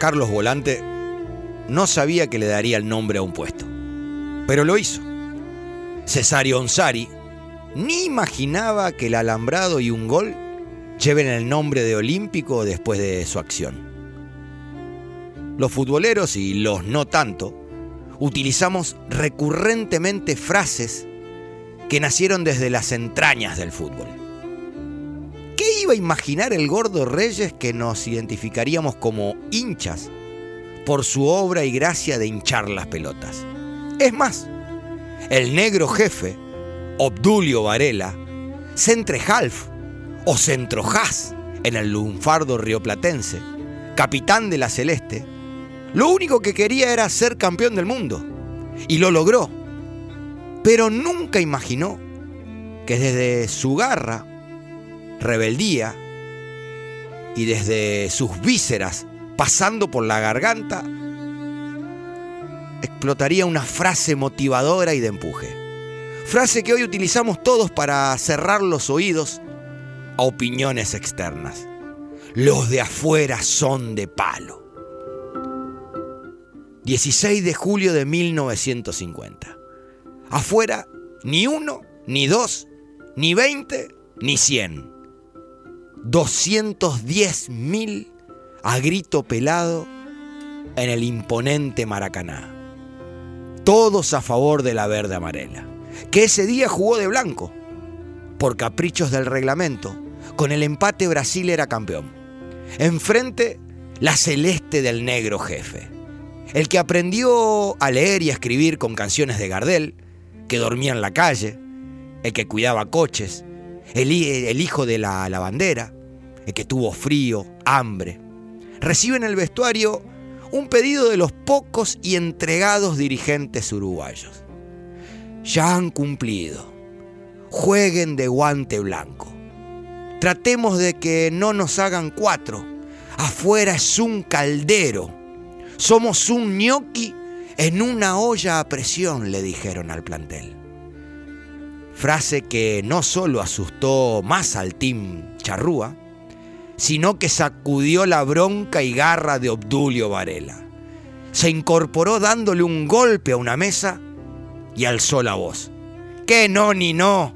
Carlos Volante no sabía que le daría el nombre a un puesto, pero lo hizo. Cesario Onsari ni imaginaba que el alambrado y un gol lleven el nombre de olímpico después de su acción. Los futboleros y los no tanto utilizamos recurrentemente frases que nacieron desde las entrañas del fútbol. ¿Qué iba a imaginar el gordo Reyes que nos identificaríamos como hinchas por su obra y gracia de hinchar las pelotas? Es más, el negro jefe, Obdulio Varela, Centrehalf o Centrojaz en el lunfardo rioplatense, capitán de la Celeste, lo único que quería era ser campeón del mundo. Y lo logró. Pero nunca imaginó que desde su garra, rebeldía y desde sus vísceras, pasando por la garganta, explotaría una frase motivadora y de empuje. Frase que hoy utilizamos todos para cerrar los oídos a opiniones externas. Los de afuera son de palo. 16 de julio de 1950. Afuera, ni uno, ni dos, ni 20, ni 100. 210.000 a grito pelado en el imponente Maracaná. Todos a favor de la verde amarela, que ese día jugó de blanco. Por caprichos del reglamento, con el empate Brasil era campeón. Enfrente, la celeste del negro jefe el que aprendió a leer y a escribir con canciones de Gardel, que dormía en la calle, el que cuidaba coches, el, hijo de la lavandera, el que tuvo frío, hambre. Recibe en el vestuario un pedido de los pocos y entregados dirigentes uruguayos. Ya han cumplido. Jueguen de guante blanco. Tratemos de que no nos hagan cuatro. Afuera es un caldero somos un gnocchi en una olla a presión, le dijeron al plantel. Frase que no solo asustó más al team Charrúa, sino que sacudió la bronca y garra de Obdulio Varela. Se incorporó dándole un golpe a una mesa y alzó la voz. Que no ni no,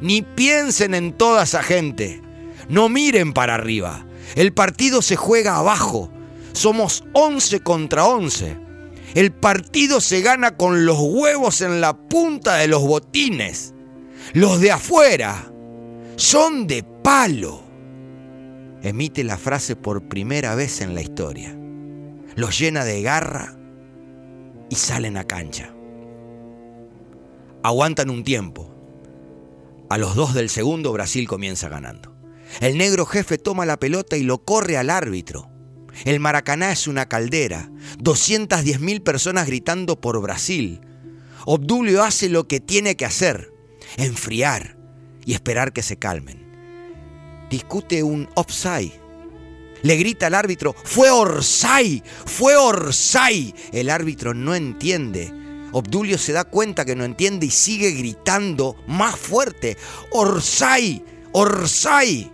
ni piensen en toda esa gente, no miren para arriba, el partido se juega abajo, somos 11 contra 11. El partido se gana con los huevos en la punta de los botines. Los de afuera son de palo. Emite la frase por primera vez en la historia. Los llena de garra y salen a cancha. Aguantan un tiempo. A los dos del segundo Brasil comienza ganando. El negro jefe toma la pelota y lo corre al árbitro. El Maracaná es una caldera, 210.000 personas gritando por Brasil. Obdulio hace lo que tiene que hacer, enfriar y esperar que se calmen. Discute un offside. Le grita al árbitro, fue Orsay, fue Orsay. El árbitro no entiende. Obdulio se da cuenta que no entiende y sigue gritando más fuerte, Orsay, Orsay.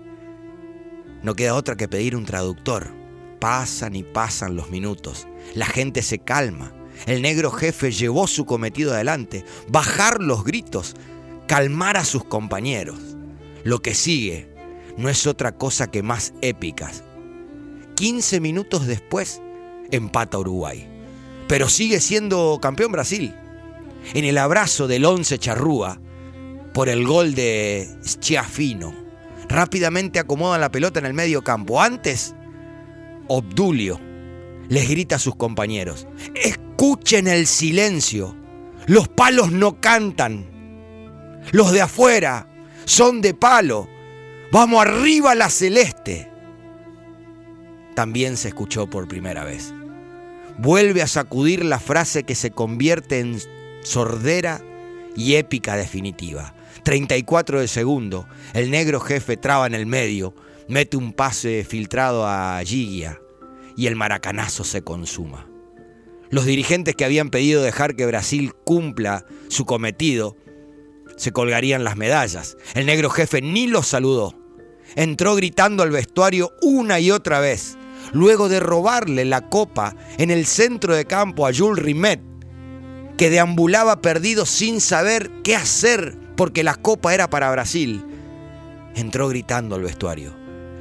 No queda otra que pedir un traductor. Pasan y pasan los minutos. La gente se calma. El negro jefe llevó su cometido adelante. Bajar los gritos. Calmar a sus compañeros. Lo que sigue no es otra cosa que más épicas. 15 minutos después, empata Uruguay. Pero sigue siendo campeón Brasil. En el abrazo del once charrúa, por el gol de Schiafino, rápidamente acomodan la pelota en el medio campo. Antes Obdulio les grita a sus compañeros, escuchen el silencio, los palos no cantan, los de afuera son de palo, vamos arriba la celeste. También se escuchó por primera vez. Vuelve a sacudir la frase que se convierte en sordera y épica definitiva. 34 de segundo, el negro jefe traba en el medio, mete un pase filtrado a Gigia y el maracanazo se consuma. Los dirigentes que habían pedido dejar que Brasil cumpla su cometido se colgarían las medallas. El negro jefe ni los saludó. Entró gritando al vestuario una y otra vez. luego de robarle la copa en el centro de campo a Jules Rimet, que deambulaba perdido sin saber qué hacer porque la copa era para Brasil, entró gritando al vestuario.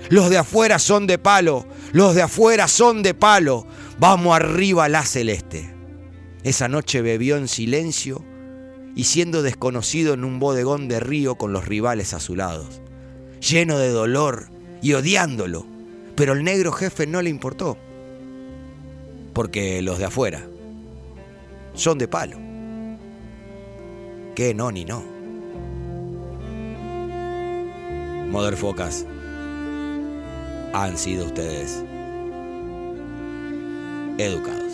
Los de afuera son de palo, los de afuera son de palo, vamos arriba la celeste. Esa noche bebió en silencio y siendo desconocido en un bodegón de río con los rivales azulados, lleno de dolor y odiándolo, pero el negro jefe no le importó, porque los de afuera son de palo. Que no ni no. Mother Focas, han sido ustedes educados.